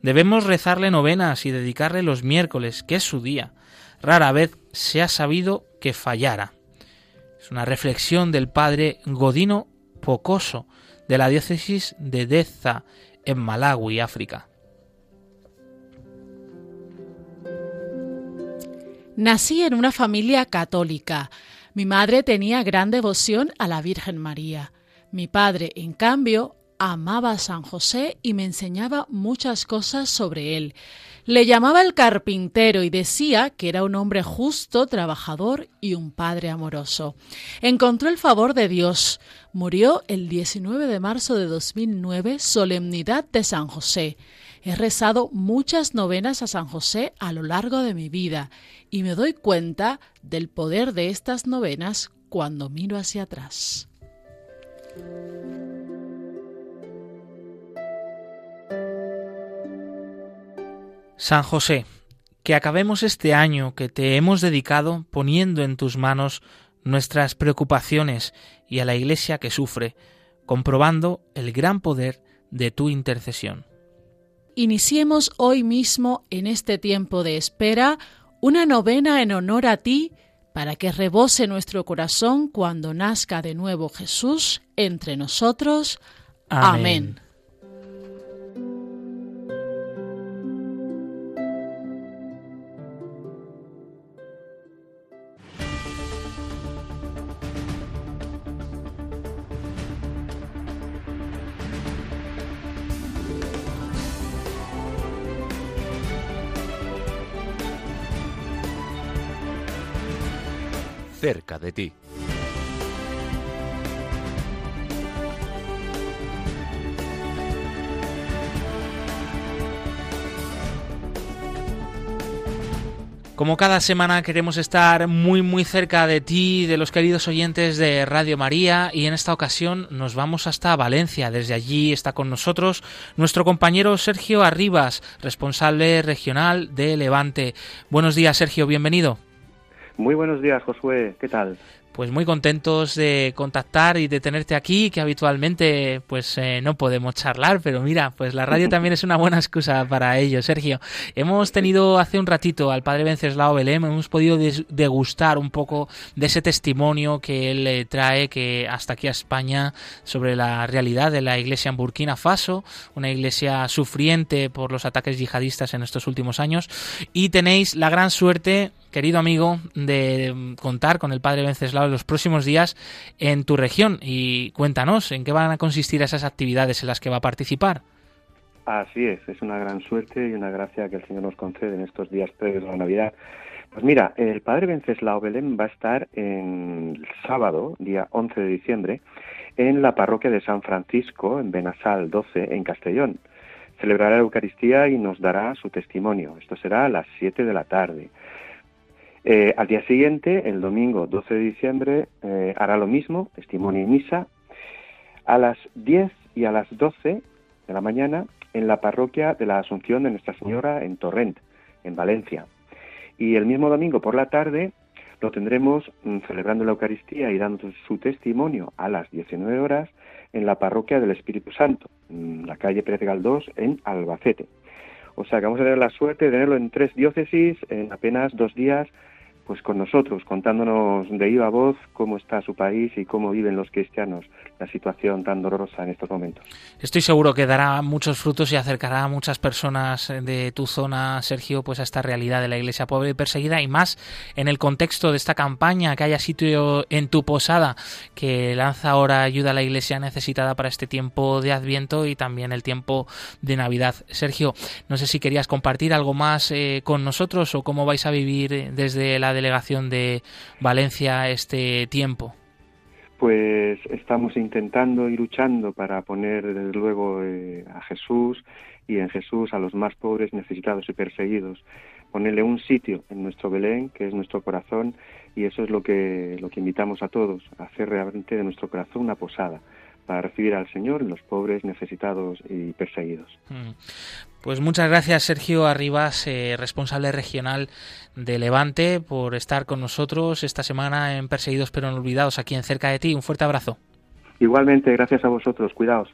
Debemos rezarle novenas y dedicarle los miércoles, que es su día. Rara vez se ha sabido que fallara. Es una reflexión del padre Godino Pocoso, de la diócesis de Deza, en Malawi, África. Nací en una familia católica. Mi madre tenía gran devoción a la Virgen María. Mi padre, en cambio, amaba a San José y me enseñaba muchas cosas sobre él. Le llamaba el carpintero y decía que era un hombre justo, trabajador y un padre amoroso. Encontró el favor de Dios. Murió el 19 de marzo de 2009, solemnidad de San José. He rezado muchas novenas a San José a lo largo de mi vida y me doy cuenta del poder de estas novenas cuando miro hacia atrás. San José, que acabemos este año que te hemos dedicado poniendo en tus manos nuestras preocupaciones y a la Iglesia que sufre, comprobando el gran poder de tu intercesión. Iniciemos hoy mismo, en este tiempo de espera, una novena en honor a ti, para que rebose nuestro corazón cuando nazca de nuevo Jesús entre nosotros. Amén. Cerca de ti. Como cada semana queremos estar muy muy cerca de ti, de los queridos oyentes de Radio María y en esta ocasión nos vamos hasta Valencia. Desde allí está con nosotros nuestro compañero Sergio Arribas, responsable regional de Levante. Buenos días Sergio, bienvenido. Muy buenos días Josué, ¿qué tal? Pues muy contentos de contactar y de tenerte aquí, que habitualmente pues eh, no podemos charlar, pero mira, pues la radio también es una buena excusa para ello, Sergio. Hemos tenido hace un ratito al padre Venceslao Belém, hemos podido degustar un poco de ese testimonio que él eh, trae que hasta aquí a España sobre la realidad de la iglesia en Burkina Faso, una iglesia sufriente por los ataques yihadistas en estos últimos años, y tenéis la gran suerte querido amigo, de contar con el Padre Venceslao en los próximos días en tu región. Y cuéntanos, ¿en qué van a consistir esas actividades en las que va a participar? Así es, es una gran suerte y una gracia que el Señor nos concede en estos días previos a la Navidad. Pues mira, el Padre Venceslao Belén va a estar en el sábado, día 11 de diciembre, en la parroquia de San Francisco, en Benasal 12, en Castellón. Celebrará la Eucaristía y nos dará su testimonio. Esto será a las 7 de la tarde. Eh, al día siguiente, el domingo 12 de diciembre, eh, hará lo mismo, testimonio y misa, a las 10 y a las 12 de la mañana en la parroquia de la Asunción de Nuestra Señora en Torrent, en Valencia. Y el mismo domingo por la tarde lo tendremos mm, celebrando la Eucaristía y dando su testimonio a las 19 horas en la parroquia del Espíritu Santo, en la calle Pérez Galdós, en Albacete. O sea que vamos a tener la suerte de tenerlo en tres diócesis en apenas dos días pues con nosotros, contándonos de viva voz cómo está su país y cómo viven los cristianos la situación tan dolorosa en estos momentos. Estoy seguro que dará muchos frutos y acercará a muchas personas de tu zona, Sergio, pues a esta realidad de la iglesia pobre y perseguida y más en el contexto de esta campaña que haya sitio en tu posada que lanza ahora ayuda a la iglesia necesitada para este tiempo de Adviento y también el tiempo de Navidad. Sergio, no sé si querías compartir algo más eh, con nosotros o cómo vais a vivir desde la delegación de Valencia este tiempo? Pues estamos intentando y luchando para poner desde luego eh, a Jesús y en Jesús a los más pobres, necesitados y perseguidos. Ponerle un sitio en nuestro Belén, que es nuestro corazón, y eso es lo que, lo que invitamos a todos, a hacer realmente de nuestro corazón una posada para recibir al Señor los pobres, necesitados y perseguidos. Pues muchas gracias Sergio Arribas, eh, responsable regional de Levante, por estar con nosotros esta semana en Perseguidos pero no olvidados aquí en cerca de ti. Un fuerte abrazo. Igualmente, gracias a vosotros. Cuidaos.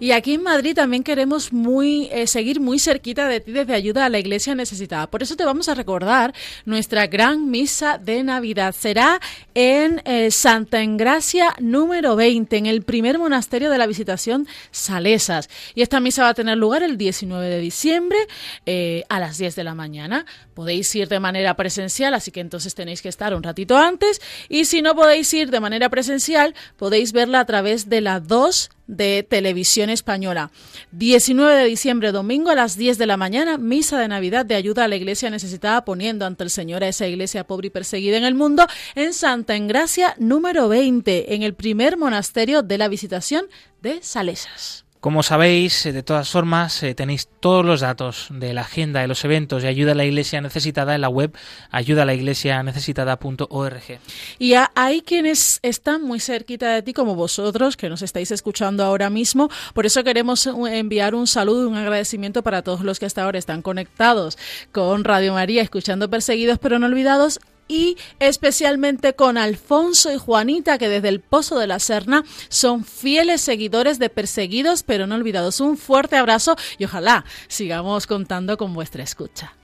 Y aquí en Madrid también queremos muy eh, seguir muy cerquita de ti desde ayuda a la iglesia necesitada. Por eso te vamos a recordar nuestra gran misa de Navidad. Será en eh, Santa Engracia número 20, en el primer monasterio de la Visitación Salesas. Y esta misa va a tener lugar el 19 de diciembre eh, a las 10 de la mañana. Podéis ir de manera presencial, así que entonces tenéis que estar un ratito antes. Y si no podéis ir de manera presencial, podéis verla a través de la 2 de Televisión Española. 19 de diciembre, domingo a las 10 de la mañana, misa de Navidad de ayuda a la iglesia necesitada, poniendo ante el Señor a esa iglesia pobre y perseguida en el mundo, en Santa Engracia número 20, en el primer monasterio de la Visitación de Salesas. Como sabéis, eh, de todas formas, eh, tenéis todos los datos de la agenda de los eventos de ayuda a la iglesia necesitada en la web ayudalaiglesianecesitada.org. Y hay quienes están muy cerquita de ti, como vosotros, que nos estáis escuchando ahora mismo. Por eso queremos eh, enviar un saludo y un agradecimiento para todos los que hasta ahora están conectados con Radio María, escuchando Perseguidos pero no olvidados y especialmente con Alfonso y Juanita, que desde el Pozo de la Serna son fieles seguidores de Perseguidos pero no olvidados. Un fuerte abrazo y ojalá sigamos contando con vuestra escucha.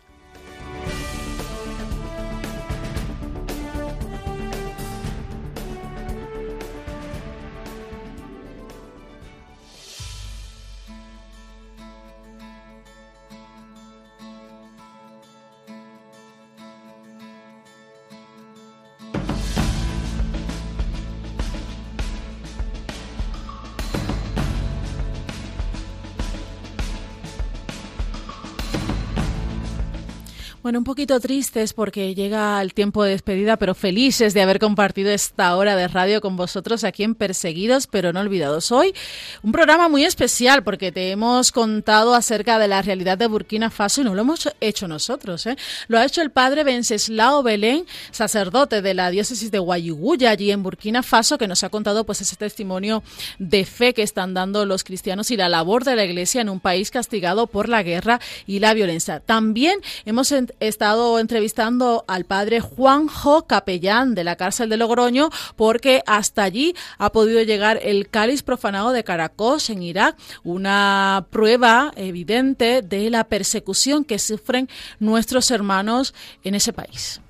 Bueno, un poquito tristes porque llega el tiempo de despedida, pero felices de haber compartido esta hora de radio con vosotros aquí en Perseguidos pero no olvidados. Hoy un programa muy especial porque te hemos contado acerca de la realidad de Burkina Faso y no lo hemos hecho nosotros. ¿eh? Lo ha hecho el padre Venceslao Belén, sacerdote de la diócesis de Guayuguya allí en Burkina Faso, que nos ha contado pues ese testimonio de fe que están dando los cristianos y la labor de la iglesia en un país castigado por la guerra y la violencia. También hemos estado entrevistando al padre Juanjo, capellán de la cárcel de Logroño, porque hasta allí ha podido llegar el cáliz profanado de Caracos en Irak, una prueba evidente de la persecución que sufren nuestros hermanos en ese país.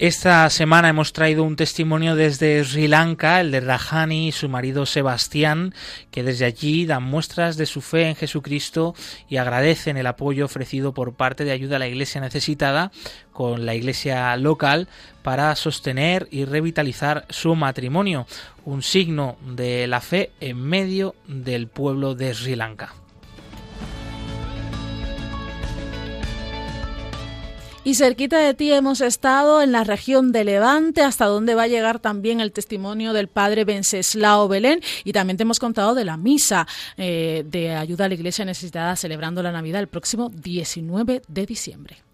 Esta semana hemos traído un testimonio desde Sri Lanka, el de Rajani y su marido Sebastián, que desde allí dan muestras de su fe en Jesucristo y agradecen el apoyo ofrecido por parte de ayuda a la Iglesia necesitada con la Iglesia local para sostener y revitalizar su matrimonio, un signo de la fe en medio del pueblo de Sri Lanka. Y cerquita de ti hemos estado en la región de Levante, hasta donde va a llegar también el testimonio del padre Venceslao Belén. Y también te hemos contado de la misa eh, de ayuda a la iglesia necesitada celebrando la Navidad el próximo 19 de diciembre.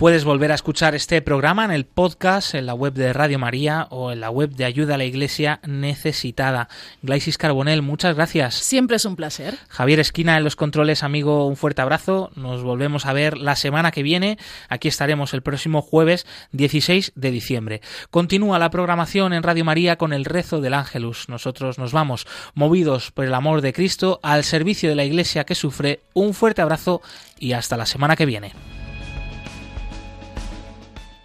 Puedes volver a escuchar este programa en el podcast, en la web de Radio María o en la web de Ayuda a la Iglesia Necesitada. Glaisis Carbonel, muchas gracias. Siempre es un placer. Javier Esquina en los controles, amigo, un fuerte abrazo. Nos volvemos a ver la semana que viene. Aquí estaremos el próximo jueves 16 de diciembre. Continúa la programación en Radio María con el rezo del Ángelus. Nosotros nos vamos, movidos por el amor de Cristo, al servicio de la Iglesia que sufre. Un fuerte abrazo y hasta la semana que viene.